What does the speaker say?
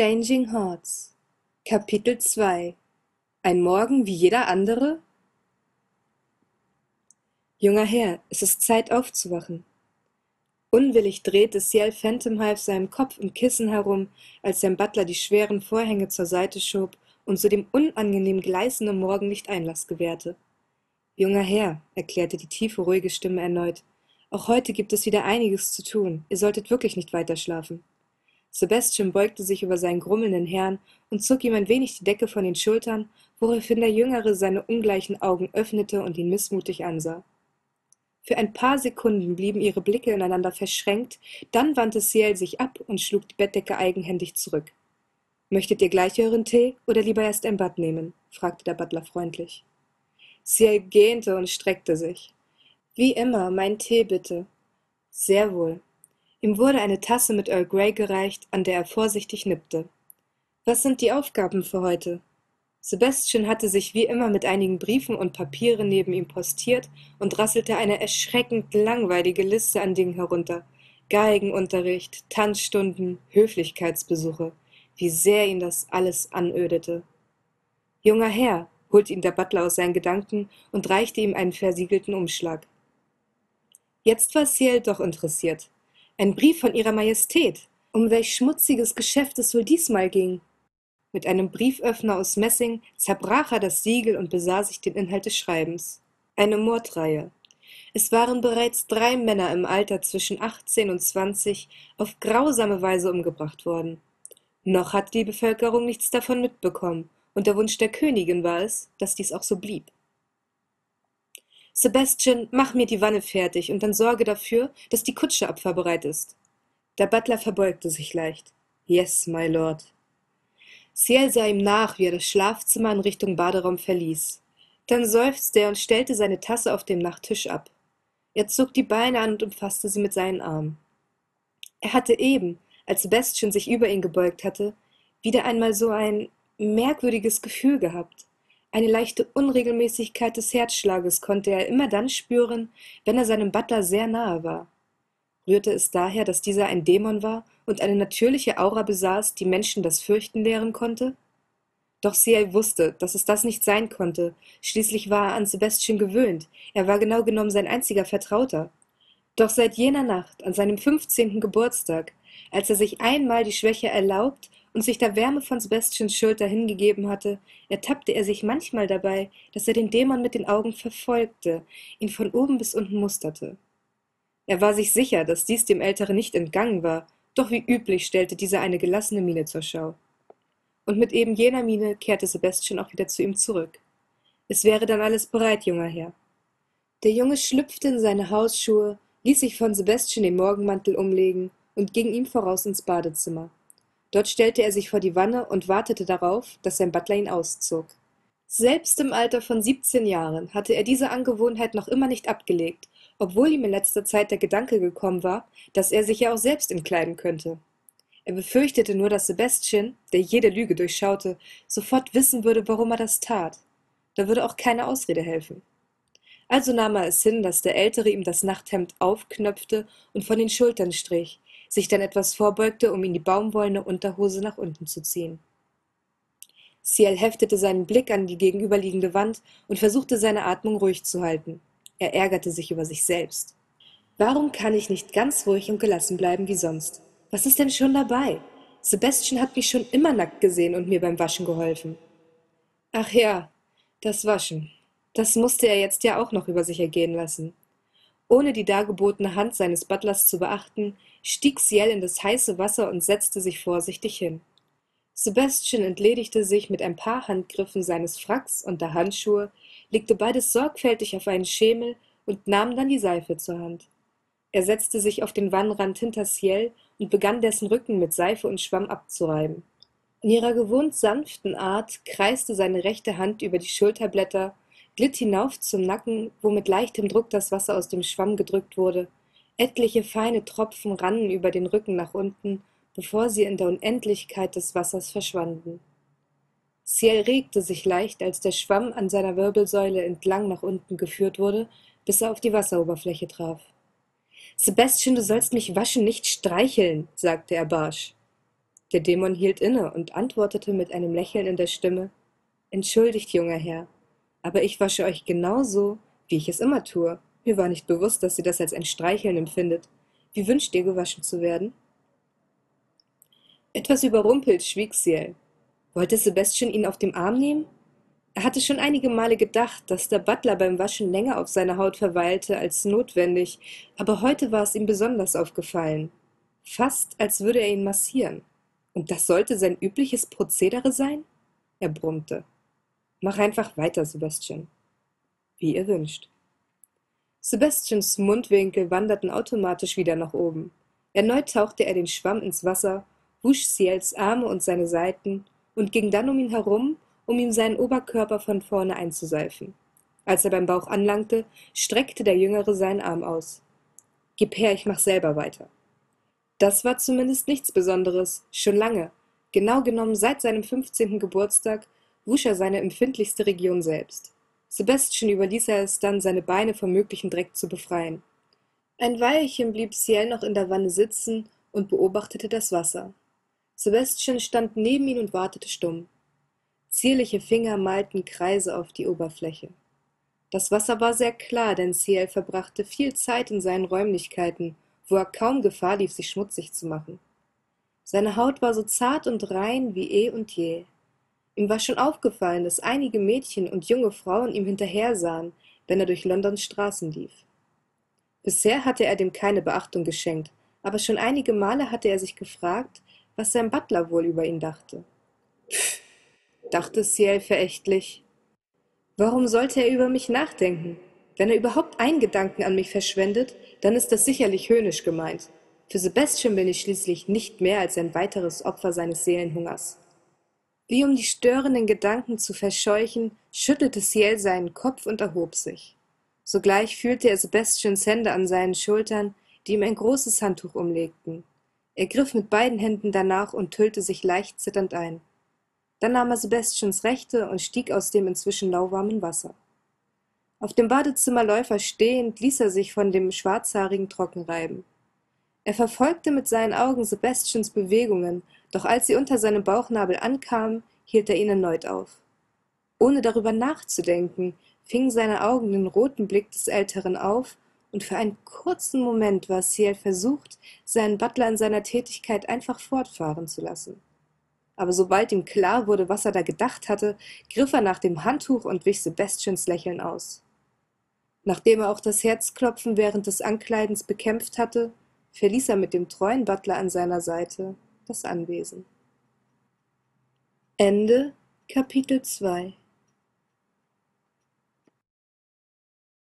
Changing Hearts Kapitel 2 Ein Morgen wie jeder andere? Junger Herr, es ist Zeit aufzuwachen. Unwillig drehte Ciel Phantomhive seinem Kopf im Kissen herum, als sein Butler die schweren Vorhänge zur Seite schob und so dem unangenehm gleißenden Morgenlicht Einlass gewährte. Junger Herr, erklärte die tiefe, ruhige Stimme erneut, auch heute gibt es wieder einiges zu tun. Ihr solltet wirklich nicht weiter schlafen. Sebastian beugte sich über seinen grummelnden Herrn und zog ihm ein wenig die Decke von den Schultern, woraufhin der Jüngere seine ungleichen Augen öffnete und ihn missmutig ansah. Für ein paar Sekunden blieben ihre Blicke ineinander verschränkt, dann wandte Ciel sich ab und schlug die Bettdecke eigenhändig zurück. Möchtet ihr gleich euren Tee oder lieber erst ein Bad nehmen? fragte der Butler freundlich. Ciel gähnte und streckte sich. Wie immer, mein Tee bitte. Sehr wohl. Ihm wurde eine Tasse mit Earl Grey gereicht, an der er vorsichtig nippte. Was sind die Aufgaben für heute? Sebastian hatte sich wie immer mit einigen Briefen und Papieren neben ihm postiert und rasselte eine erschreckend langweilige Liste an Dingen herunter. Geigenunterricht, Tanzstunden, Höflichkeitsbesuche. Wie sehr ihn das alles anödete. Junger Herr, holte ihn der Butler aus seinen Gedanken und reichte ihm einen versiegelten Umschlag. Jetzt war Ciel doch interessiert. Ein Brief von Ihrer Majestät. Um welch schmutziges Geschäft es wohl diesmal ging. Mit einem Brieföffner aus Messing zerbrach er das Siegel und besah sich den Inhalt des Schreibens. Eine Mordreihe. Es waren bereits drei Männer im Alter zwischen achtzehn und zwanzig auf grausame Weise umgebracht worden. Noch hat die Bevölkerung nichts davon mitbekommen, und der Wunsch der Königin war es, dass dies auch so blieb. Sebastian, mach mir die Wanne fertig und dann sorge dafür, dass die Kutsche abfahrbereit ist. Der Butler verbeugte sich leicht. Yes, my lord. Ciel sah ihm nach, wie er das Schlafzimmer in Richtung Baderaum verließ. Dann seufzte er und stellte seine Tasse auf dem Nachttisch ab. Er zog die Beine an und umfasste sie mit seinen Armen. Er hatte eben, als Sebastian sich über ihn gebeugt hatte, wieder einmal so ein merkwürdiges Gefühl gehabt. Eine leichte Unregelmäßigkeit des Herzschlages konnte er immer dann spüren, wenn er seinem Butler sehr nahe war. Rührte es daher, dass dieser ein Dämon war und eine natürliche Aura besaß, die Menschen das Fürchten lehren konnte? Doch Ciel wusste, dass es das nicht sein konnte. Schließlich war er an Sebastian gewöhnt. Er war genau genommen sein einziger Vertrauter. Doch seit jener Nacht, an seinem fünfzehnten Geburtstag, als er sich einmal die Schwäche erlaubt und sich der Wärme von Sebastians Schulter hingegeben hatte, ertappte er sich manchmal dabei, dass er den Dämon mit den Augen verfolgte, ihn von oben bis unten musterte. Er war sich sicher, dass dies dem Älteren nicht entgangen war, doch wie üblich stellte dieser eine gelassene Miene zur Schau. Und mit eben jener Miene kehrte Sebastian auch wieder zu ihm zurück. Es wäre dann alles bereit, junger Herr. Der Junge schlüpfte in seine Hausschuhe, ließ sich von Sebastian den Morgenmantel umlegen und ging ihm voraus ins Badezimmer. Dort stellte er sich vor die Wanne und wartete darauf, dass sein Butler ihn auszog. Selbst im Alter von siebzehn Jahren hatte er diese Angewohnheit noch immer nicht abgelegt, obwohl ihm in letzter Zeit der Gedanke gekommen war, dass er sich ja auch selbst entkleiden könnte. Er befürchtete nur, dass Sebastian, der jede Lüge durchschaute, sofort wissen würde, warum er das tat. Da würde auch keine Ausrede helfen. Also nahm er es hin, dass der Ältere ihm das Nachthemd aufknöpfte und von den Schultern strich, sich dann etwas vorbeugte, um ihm die baumwollene Unterhose nach unten zu ziehen. Ciel heftete seinen Blick an die gegenüberliegende Wand und versuchte seine Atmung ruhig zu halten. Er ärgerte sich über sich selbst. Warum kann ich nicht ganz ruhig und gelassen bleiben wie sonst? Was ist denn schon dabei? Sebastian hat mich schon immer nackt gesehen und mir beim Waschen geholfen. Ach ja, das Waschen. Das musste er jetzt ja auch noch über sich ergehen lassen. Ohne die dargebotene Hand seines Butlers zu beachten, stieg Ciel in das heiße Wasser und setzte sich vorsichtig hin. Sebastian entledigte sich mit ein paar Handgriffen seines Fracks und der Handschuhe, legte beides sorgfältig auf einen Schemel und nahm dann die Seife zur Hand. Er setzte sich auf den Wannrand hinter Ciel und begann dessen Rücken mit Seife und Schwamm abzureiben. In ihrer gewohnt sanften Art kreiste seine rechte Hand über die Schulterblätter glitt hinauf zum Nacken, wo mit leichtem Druck das Wasser aus dem Schwamm gedrückt wurde. Etliche feine Tropfen rannen über den Rücken nach unten, bevor sie in der Unendlichkeit des Wassers verschwanden. Ciel regte sich leicht, als der Schwamm an seiner Wirbelsäule entlang nach unten geführt wurde, bis er auf die Wasseroberfläche traf. Sebastian, du sollst mich waschen, nicht streicheln, sagte er barsch. Der Dämon hielt inne und antwortete mit einem Lächeln in der Stimme Entschuldigt, junger Herr, aber ich wasche euch genau so, wie ich es immer tue. Mir war nicht bewusst, dass ihr das als ein Streicheln empfindet. Wie wünscht ihr, gewaschen zu werden? Etwas überrumpelt schwieg Ciel. Wollte Sebastian ihn auf dem Arm nehmen? Er hatte schon einige Male gedacht, dass der Butler beim Waschen länger auf seiner Haut verweilte als notwendig, aber heute war es ihm besonders aufgefallen. Fast als würde er ihn massieren. Und das sollte sein übliches Prozedere sein? Er brummte. Mach einfach weiter, Sebastian. Wie ihr wünscht. Sebastians Mundwinkel wanderten automatisch wieder nach oben. Erneut tauchte er den Schwamm ins Wasser, wusch Ciels Arme und seine Seiten und ging dann um ihn herum, um ihm seinen Oberkörper von vorne einzuseifen. Als er beim Bauch anlangte, streckte der Jüngere seinen Arm aus. Gib her, ich mach selber weiter. Das war zumindest nichts Besonderes, schon lange, genau genommen seit seinem fünfzehnten Geburtstag, wusch er seine empfindlichste Region selbst. Sebastian überließ er es dann, seine Beine vom möglichen Dreck zu befreien. Ein Weilchen blieb Ciel noch in der Wanne sitzen und beobachtete das Wasser. Sebastian stand neben ihn und wartete stumm. Zierliche Finger malten Kreise auf die Oberfläche. Das Wasser war sehr klar, denn Ciel verbrachte viel Zeit in seinen Räumlichkeiten wo er kaum Gefahr lief, sich schmutzig zu machen. Seine Haut war so zart und rein wie eh und je. Ihm war schon aufgefallen, dass einige Mädchen und junge Frauen ihm hinterhersahen, wenn er durch Londons Straßen lief. Bisher hatte er dem keine Beachtung geschenkt, aber schon einige Male hatte er sich gefragt, was sein Butler wohl über ihn dachte. Pff, dachte Ciel verächtlich. Warum sollte er über mich nachdenken? Wenn er überhaupt einen Gedanken an mich verschwendet, dann ist das sicherlich höhnisch gemeint. Für Sebastian bin ich schließlich nicht mehr als ein weiteres Opfer seines Seelenhungers. Wie um die störenden Gedanken zu verscheuchen, schüttelte Ciel seinen Kopf und erhob sich. Sogleich fühlte er Sebastians Hände an seinen Schultern, die ihm ein großes Handtuch umlegten. Er griff mit beiden Händen danach und hüllte sich leicht zitternd ein. Dann nahm er Sebastians rechte und stieg aus dem inzwischen lauwarmen Wasser. Auf dem Badezimmerläufer stehend ließ er sich von dem Schwarzhaarigen trocken reiben. Er verfolgte mit seinen Augen Sebastians Bewegungen, doch als sie unter seinem Bauchnabel ankamen, hielt er ihn erneut auf. Ohne darüber nachzudenken, fingen seine Augen den roten Blick des Älteren auf, und für einen kurzen Moment war Ciel versucht, seinen Butler in seiner Tätigkeit einfach fortfahren zu lassen. Aber sobald ihm klar wurde, was er da gedacht hatte, griff er nach dem Handtuch und wich Sebastians Lächeln aus. Nachdem er auch das Herzklopfen während des Ankleidens bekämpft hatte, verließ er mit dem treuen Butler an seiner Seite das Anwesen. Ende Kapitel 2